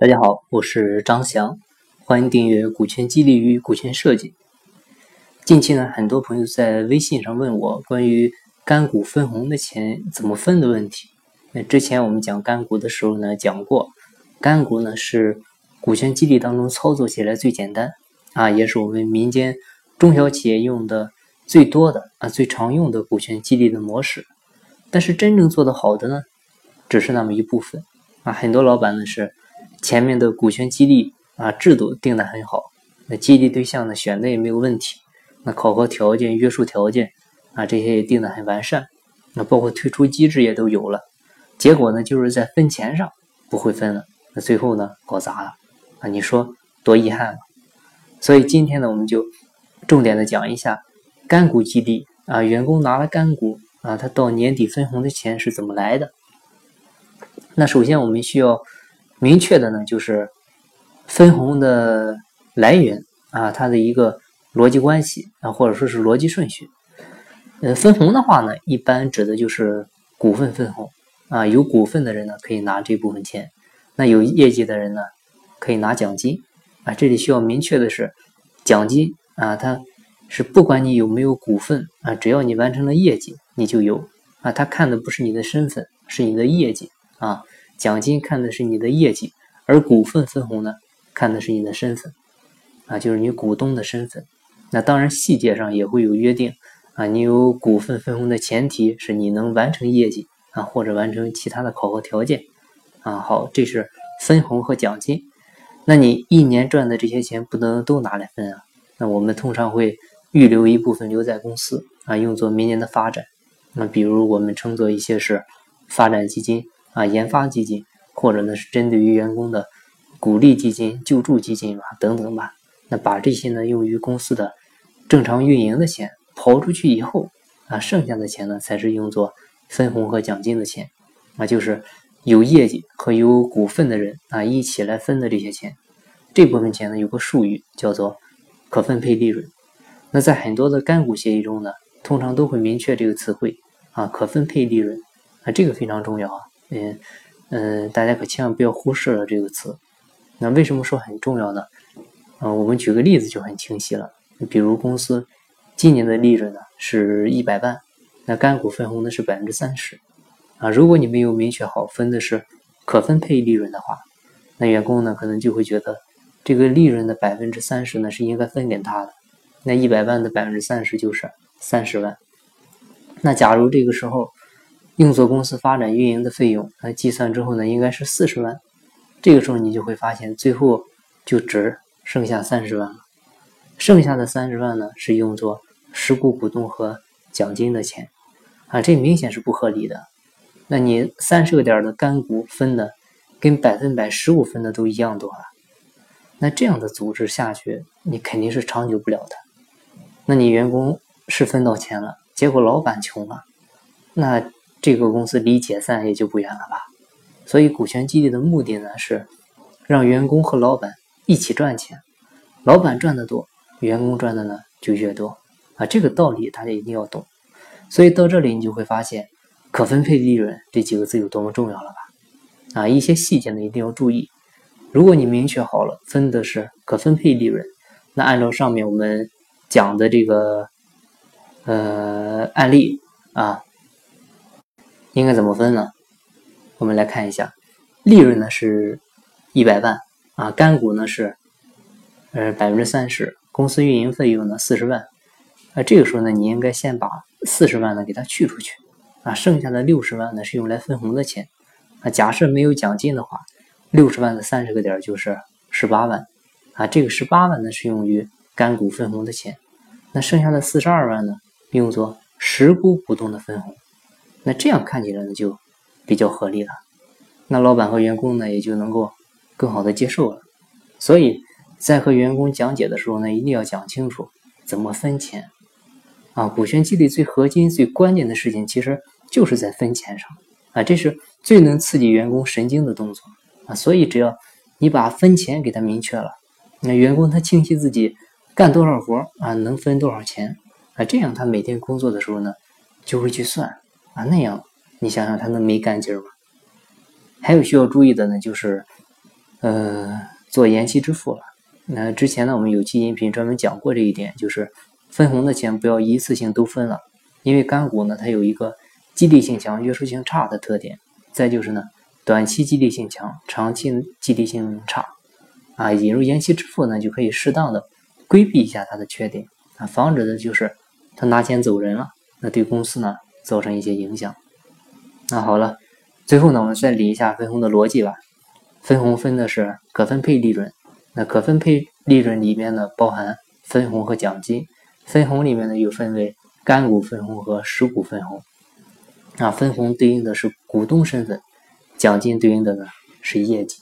大家好，我是张翔，欢迎订阅《股权激励与股权设计》。近期呢，很多朋友在微信上问我关于干股分红的钱怎么分的问题。那之前我们讲干股的时候呢，讲过，干股呢是股权激励当中操作起来最简单啊，也是我们民间中小企业用的最多的啊最常用的股权激励的模式。但是真正做得好的呢，只是那么一部分啊，很多老板呢是。前面的股权激励啊制度定的很好，那激励对象呢选的也没有问题，那考核条件、约束条件啊这些也定的很完善，那包括退出机制也都有了。结果呢就是在分钱上不会分了，那最后呢搞砸了啊！你说多遗憾啊！所以今天呢我们就重点的讲一下干股激励啊，员工拿了干股啊，他到年底分红的钱是怎么来的？那首先我们需要。明确的呢，就是分红的来源啊，它的一个逻辑关系啊，或者说是逻辑顺序。呃，分红的话呢，一般指的就是股份分红啊，有股份的人呢可以拿这部分钱，那有业绩的人呢可以拿奖金啊。这里需要明确的是，奖金啊，它是不管你有没有股份啊，只要你完成了业绩，你就有啊。他看的不是你的身份，是你的业绩啊。奖金看的是你的业绩，而股份分红呢，看的是你的身份，啊，就是你股东的身份。那当然细节上也会有约定，啊，你有股份分红的前提是你能完成业绩啊，或者完成其他的考核条件，啊，好，这是分红和奖金。那你一年赚的这些钱不能都拿来分啊，那我们通常会预留一部分留在公司啊，用作明年的发展。那比如我们称作一些是发展基金。啊，研发基金，或者呢是针对于员工的鼓励基金、救助基金吧，等等吧。那把这些呢用于公司的正常运营的钱刨出去以后，啊，剩下的钱呢才是用作分红和奖金的钱，啊，就是有业绩和有股份的人啊一起来分的这些钱。这部分钱呢有个术语叫做可分配利润。那在很多的干股协议中呢，通常都会明确这个词汇啊，可分配利润啊，这个非常重要啊。嗯嗯，大家可千万不要忽视了这个词。那为什么说很重要呢？嗯，我们举个例子就很清晰了。比如公司今年的利润呢是一百万，那干股分红呢是百分之三十。啊，如果你没有明确好分的是可分配利润的话，那员工呢可能就会觉得这个利润的百分之三十呢是应该分给他的。那一百万的百分之三十就是三十万。那假如这个时候。用作公司发展运营的费用，那计算之后呢，应该是四十万。这个时候你就会发现，最后就只剩下三十万了。剩下的三十万呢，是用作实股股东和奖金的钱啊，这明显是不合理的。那你三十个点的干股分的，跟百分百十五分的都一样多了。那这样的组织下去，你肯定是长久不了的。那你员工是分到钱了，结果老板穷了，那。这个公司离解散也就不远了吧？所以股权激励的目的呢，是让员工和老板一起赚钱，老板赚的多，员工赚的呢就越多啊。这个道理大家一定要懂。所以到这里你就会发现，可分配利润这几个字有多么重要了吧？啊，一些细节呢一定要注意。如果你明确好了分的是可分配利润，那按照上面我们讲的这个呃案例啊。应该怎么分呢？我们来看一下，利润呢是一百万啊，干股呢是呃百分之三十，公司运营费用呢四十万啊。这个时候呢，你应该先把四十万呢给它去出去啊，剩下的六十万呢是用来分红的钱啊。假设没有奖金的话，六十万的三十个点就是十八万啊。这个十八万呢是用于干股分红的钱，那剩下的四十二万呢用作实股股东的分红。那这样看起来呢，就比较合理了。那老板和员工呢，也就能够更好的接受了。所以在和员工讲解的时候呢，一定要讲清楚怎么分钱啊。股权激励最核心、最关键的事情，其实就是在分钱上啊。这是最能刺激员工神经的动作啊。所以只要你把分钱给他明确了，那员工他清晰自己干多少活啊，能分多少钱啊，这样他每天工作的时候呢，就会去算。啊，那样你想想他能没干劲儿吗？还有需要注意的呢，就是呃，做延期支付了。那之前呢，我们有期音频专门讲过这一点，就是分红的钱不要一次性都分了，因为干股呢，它有一个激励性强、约束性差的特点。再就是呢，短期激励性强，长期激励性差。啊，引入延期支付呢，就可以适当的规避一下它的缺点啊，防止的就是他拿钱走人了，那对公司呢造成一些影响。那好了，最后呢，我们再理一下分红的逻辑吧。分红分的是可分配利润，那可分配利润里面呢包含分红和奖金，分红里面呢又分为干股分红和实股分红。那分红对应的是股东身份，奖金对应的呢是业绩。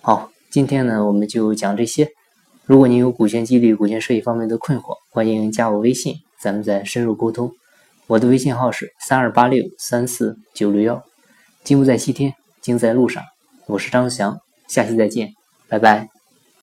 好。今天呢，我们就讲这些。如果您有股权激励、股权设计方面的困惑，欢迎加我微信，咱们再深入沟通。我的微信号是三二八六三四九六幺。金不在西天，金在路上。我是张翔，下期再见，拜拜。